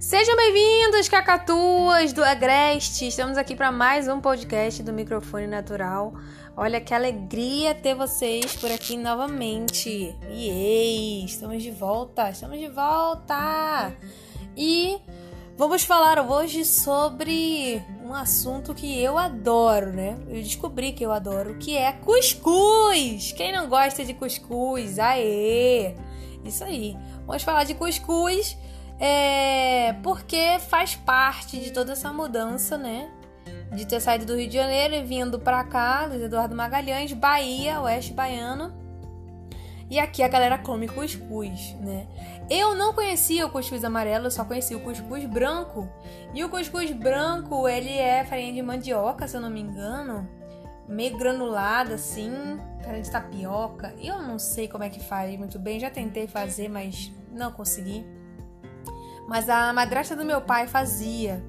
Sejam bem-vindos, cacatuas do Agreste! Estamos aqui para mais um podcast do Microfone Natural. Olha que alegria ter vocês por aqui novamente. E estamos de volta, estamos de volta! E vamos falar hoje sobre um assunto que eu adoro, né? Eu descobri que eu adoro, que é cuscuz! Quem não gosta de cuscuz? Aê! Isso aí. Vamos falar de cuscuz é, porque faz parte de toda essa mudança, né? De ter saído do Rio de Janeiro e vindo para cá, Luiz Eduardo Magalhães, Bahia, Oeste Baiano. E aqui a galera come cuscuz, né? Eu não conhecia o cuscuz amarelo, eu só conhecia o cuscuz branco. E o cuscuz branco, ele é farinha de mandioca, se eu não me engano. Meio granulada, assim, farinha de tapioca. Eu não sei como é que faz muito bem, já tentei fazer, mas não consegui. Mas a madrasta do meu pai fazia.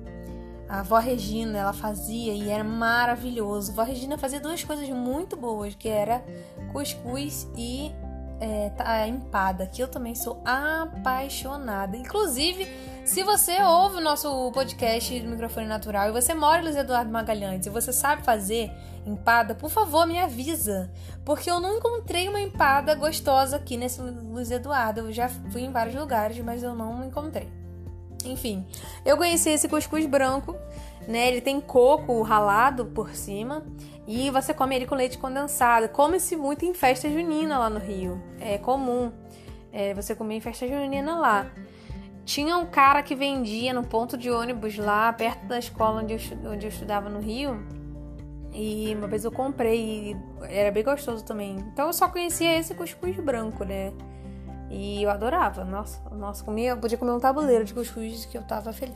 A avó Regina, ela fazia e era maravilhoso. A avó Regina fazia duas coisas muito boas, que era cuscuz e é, empada, que eu também sou apaixonada. Inclusive, se você ouve o nosso podcast do Microfone Natural e você mora em Luiz Eduardo Magalhães e você sabe fazer empada, por favor, me avisa. Porque eu não encontrei uma empada gostosa aqui nesse Luiz Eduardo. Eu já fui em vários lugares, mas eu não encontrei. Enfim, eu conheci esse cuscuz branco, né? Ele tem coco ralado por cima e você come ele com leite condensado. Come-se muito em festa junina lá no Rio. É comum é, você comer em festa junina lá. Tinha um cara que vendia no ponto de ônibus lá, perto da escola onde eu, onde eu estudava no Rio. E uma vez eu comprei e era bem gostoso também. Então eu só conhecia esse cuscuz branco, né? E eu adorava. Nossa, nossa, comia, podia comer um tabuleiro de cuscuz que eu tava feliz.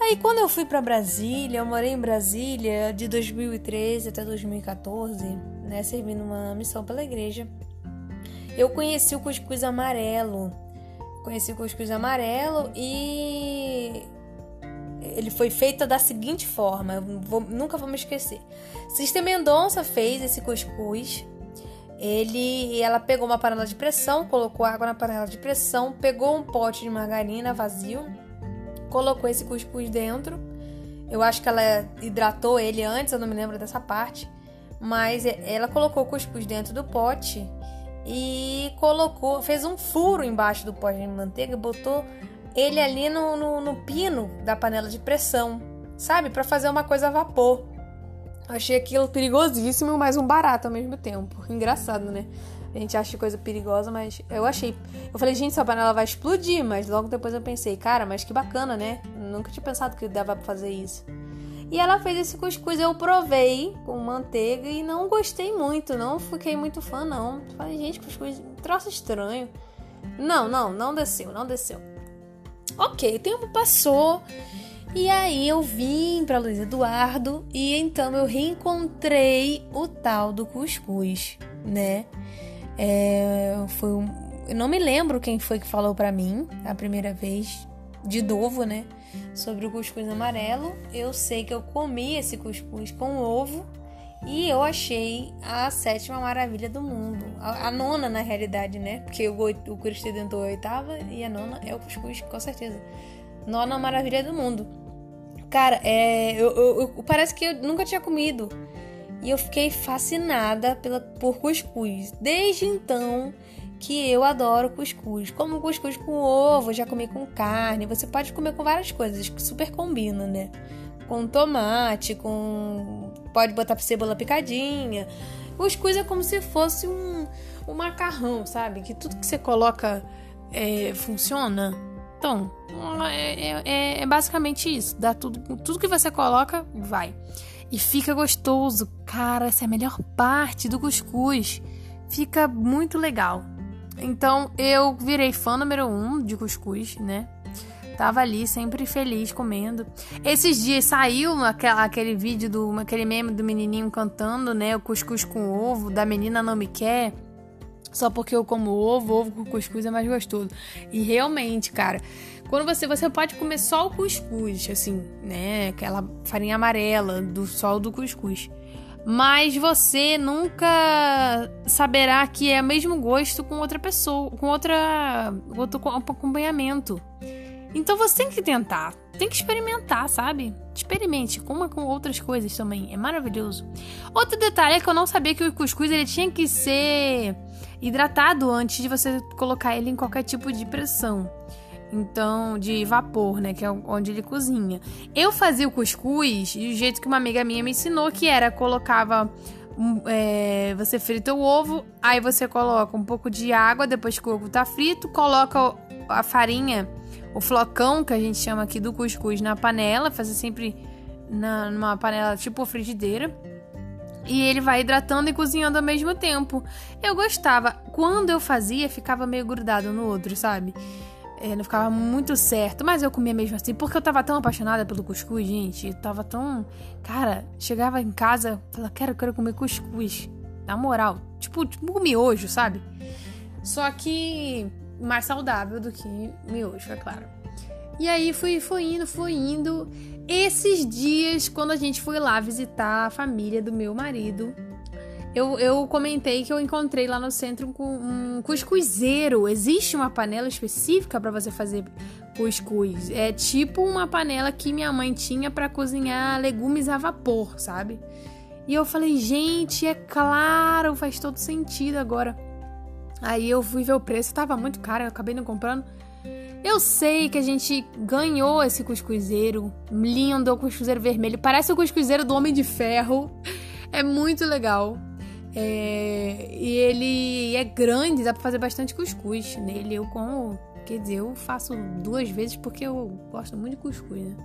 Aí quando eu fui para Brasília, eu morei em Brasília de 2013 até 2014, né, servindo uma missão pela igreja. Eu conheci o cuscuz amarelo. Conheci o cuscuz amarelo e ele foi feito da seguinte forma, vou, nunca vou me esquecer. Sister Mendonça fez esse cuscuz ele, ela pegou uma panela de pressão, colocou água na panela de pressão, pegou um pote de margarina vazio, colocou esse cuscuz dentro. Eu acho que ela hidratou ele antes, eu não me lembro dessa parte. Mas ela colocou o cuscuz dentro do pote e colocou, fez um furo embaixo do pote de manteiga e botou ele ali no, no, no pino da panela de pressão, sabe? Para fazer uma coisa a vapor. Achei aquilo perigosíssimo, mas um barato ao mesmo tempo. Engraçado, né? A gente acha coisa perigosa, mas eu achei. Eu falei, gente, essa panela vai explodir, mas logo depois eu pensei, cara, mas que bacana, né? Nunca tinha pensado que dava pra fazer isso. E ela fez esse cuscuz, eu provei com manteiga e não gostei muito, não fiquei muito fã, não. Falei, gente, cuscuz, troço estranho. Não, não, não desceu, não desceu. Ok, o tempo passou e aí eu vim para Luiz Eduardo e então eu reencontrei o tal do cuscuz, né? É, foi um, eu não me lembro quem foi que falou para mim a primeira vez, de novo, né? Sobre o cuscuz amarelo. Eu sei que eu comi esse cuscuz com ovo e eu achei a sétima maravilha do mundo. A, a nona, na realidade, né? Porque o, o Cristo Redentor é a oitava e a nona é o cuscuz, com certeza. Nona maravilha do mundo. Cara, é, eu, eu, eu, parece que eu nunca tinha comido. E eu fiquei fascinada pela, por cuscuz. Desde então que eu adoro cuscuz. Como cuscuz com ovo, já comi com carne. Você pode comer com várias coisas, que super combina, né? Com tomate, com. Pode botar cebola picadinha. Cuscuz é como se fosse um, um macarrão, sabe? Que tudo que você coloca é, funciona. Então, é, é, é, basicamente isso. Dá tudo, tudo que você coloca, vai. E fica gostoso. Cara, essa é a melhor parte do cuscuz. Fica muito legal. Então, eu virei fã número um de cuscuz, né? Tava ali sempre feliz comendo. Esses dias saiu aquela, aquele vídeo do aquele meme do menininho cantando, né? O cuscuz com ovo, da menina não me quer só porque eu como ovo, ovo com cuscuz é mais gostoso. E realmente, cara, quando você você pode comer só o cuscuz, assim, né, aquela farinha amarela do sol do cuscuz. Mas você nunca saberá que é o mesmo gosto com outra pessoa, com outra outro acompanhamento. Então você tem que tentar, tem que experimentar, sabe? Experimente, coma com outras coisas também, é maravilhoso. Outro detalhe é que eu não sabia que o cuscuz ele tinha que ser hidratado antes de você colocar ele em qualquer tipo de pressão. Então, de vapor, né? Que é onde ele cozinha. Eu fazia o cuscuz do jeito que uma amiga minha me ensinou, que era colocava. É, você frita o ovo, aí você coloca um pouco de água depois que o ovo tá frito, coloca a farinha, o flocão que a gente chama aqui do cuscuz na panela, fazer sempre na, numa panela tipo frigideira. E ele vai hidratando e cozinhando ao mesmo tempo. Eu gostava. Quando eu fazia, ficava meio grudado no outro, sabe? É, não ficava muito certo, mas eu comia mesmo assim, porque eu tava tão apaixonada pelo cuscuz, gente. Eu tava tão. Cara, chegava em casa, falava, quero, quero comer cuscuz. Na moral. Tipo, tipo miojo, sabe? Só que mais saudável do que miojo, é claro. E aí fui, fui indo, fui indo. Esses dias, quando a gente foi lá visitar a família do meu marido, eu, eu comentei que eu encontrei lá no centro um cuscuzeiro. Existe uma panela específica para você fazer cuscuz. É tipo uma panela que minha mãe tinha para cozinhar legumes a vapor, sabe? E eu falei, gente, é claro, faz todo sentido agora. Aí eu fui ver o preço, tava muito caro, eu acabei não comprando. Eu sei que a gente ganhou esse cuscuzeiro lindo, o cuscuzeiro vermelho. Parece o cuscuzeiro do Homem de Ferro. É muito legal. É... E ele é grande, dá pra fazer bastante cuscuz nele. Eu como, quer dizer, eu faço duas vezes porque eu gosto muito de cuscuz, né?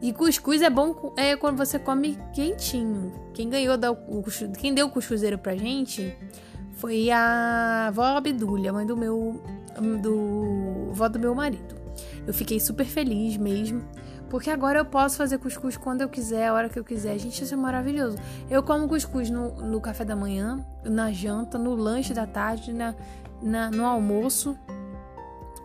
E cuscuz é bom é quando você come quentinho. Quem ganhou da, o, quem deu o cuscuzeiro pra gente foi a vó Abdulha, mãe do meu do vó do meu marido. Eu fiquei super feliz mesmo, porque agora eu posso fazer cuscuz quando eu quiser, a hora que eu quiser. Gente, isso é maravilhoso. Eu como cuscuz no, no café da manhã, na janta, no lanche da tarde, na, na, no almoço.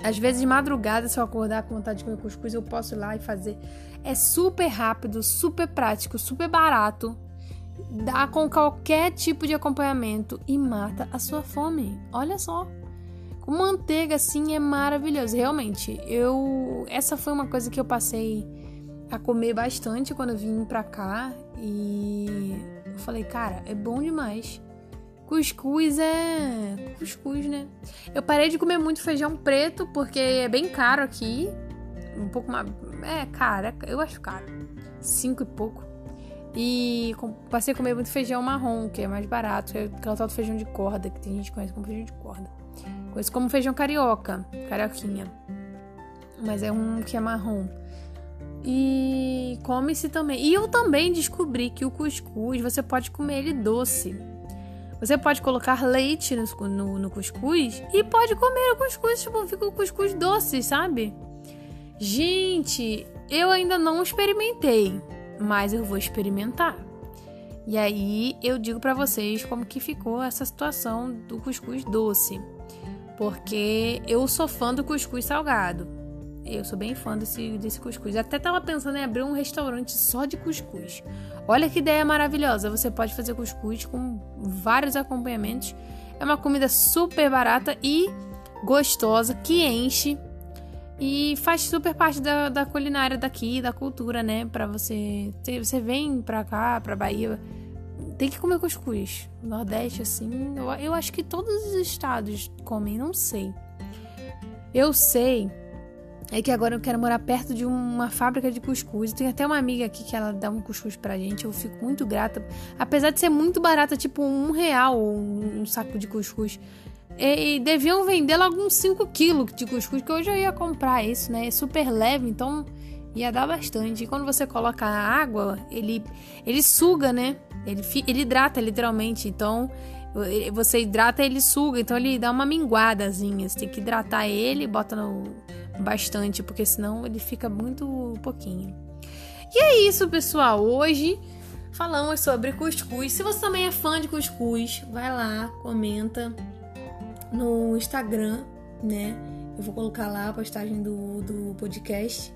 Às vezes de madrugada, se eu acordar com vontade de comer cuscuz, eu posso ir lá e fazer. É super rápido, super prático, super barato dá com qualquer tipo de acompanhamento e mata a sua fome. Olha só. Com manteiga assim é maravilhoso. Realmente, eu essa foi uma coisa que eu passei a comer bastante quando eu vim pra cá e eu falei, cara, é bom demais. Cuscuz é cuscuz, né? Eu parei de comer muito feijão preto porque é bem caro aqui. Um pouco mais. É caro, é, eu acho caro. Cinco e pouco. E passei a comer muito feijão marrom, que é mais barato, é aquela tal do feijão de corda, que tem gente que conhece como feijão de corda. Conheço como feijão carioca, carioquinha. Mas é um que é marrom. E come-se também. E eu também descobri que o cuscuz você pode comer ele doce. Você pode colocar leite no, no, no cuscuz e pode comer o cuscuz, tipo, fica o cuscuz doce, sabe? Gente, eu ainda não experimentei mas eu vou experimentar. E aí eu digo para vocês como que ficou essa situação do cuscuz doce, porque eu sou fã do cuscuz salgado. Eu sou bem fã desse, desse cuscuz. Até tava pensando em abrir um restaurante só de cuscuz. Olha que ideia maravilhosa! Você pode fazer cuscuz com vários acompanhamentos. É uma comida super barata e gostosa que enche e faz super parte da, da culinária daqui, da cultura, né? Pra você. Você vem pra cá, pra Bahia, tem que comer cuscuz. Nordeste, assim, eu, eu acho que todos os estados comem, não sei. Eu sei é que agora eu quero morar perto de uma fábrica de cuscuz. Tem até uma amiga aqui que ela dá um cuscuz pra gente. Eu fico muito grata. Apesar de ser muito barata, tipo um real um, um saco de cuscuz. E, deviam vender logo uns 5 quilos de cuscuz, que hoje eu ia comprar isso, né? É super leve, então ia dar bastante. E quando você coloca água, ele, ele suga, né? Ele, ele hidrata literalmente. Então você hidrata, ele suga. Então ele dá uma minguadazinha. Você tem que hidratar ele, bota no bastante, porque senão ele fica muito pouquinho. E é isso, pessoal. Hoje falamos sobre cuscuz. Se você também é fã de cuscuz, vai lá, comenta no Instagram, né? Eu vou colocar lá a postagem do, do podcast.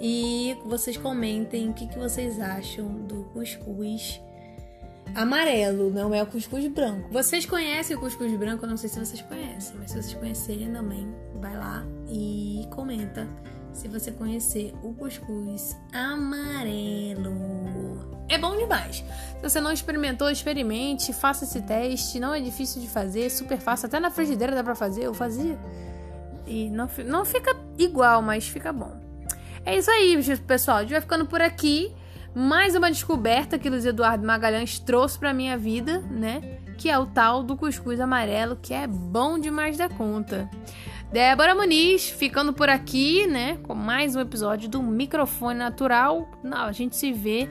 E vocês comentem o que, que vocês acham do cuscuz. amarelo, não é o cuscuz branco. Vocês conhecem o cuscuz branco? Eu não sei se vocês conhecem, mas se vocês conhecerem também, vai lá e comenta se você conhecer o cuscuz amarelo. É bom demais. Se você não experimentou, experimente, faça esse teste. Não é difícil de fazer, super fácil. Até na frigideira dá pra fazer, eu fazia. E não, não fica igual, mas fica bom. É isso aí, pessoal. A gente vai ficando por aqui. Mais uma descoberta que Luiz Eduardo Magalhães trouxe pra minha vida, né? Que é o tal do cuscuz amarelo, que é bom demais da conta. Débora Muniz, ficando por aqui, né? Com mais um episódio do Microfone Natural. Não, a gente se vê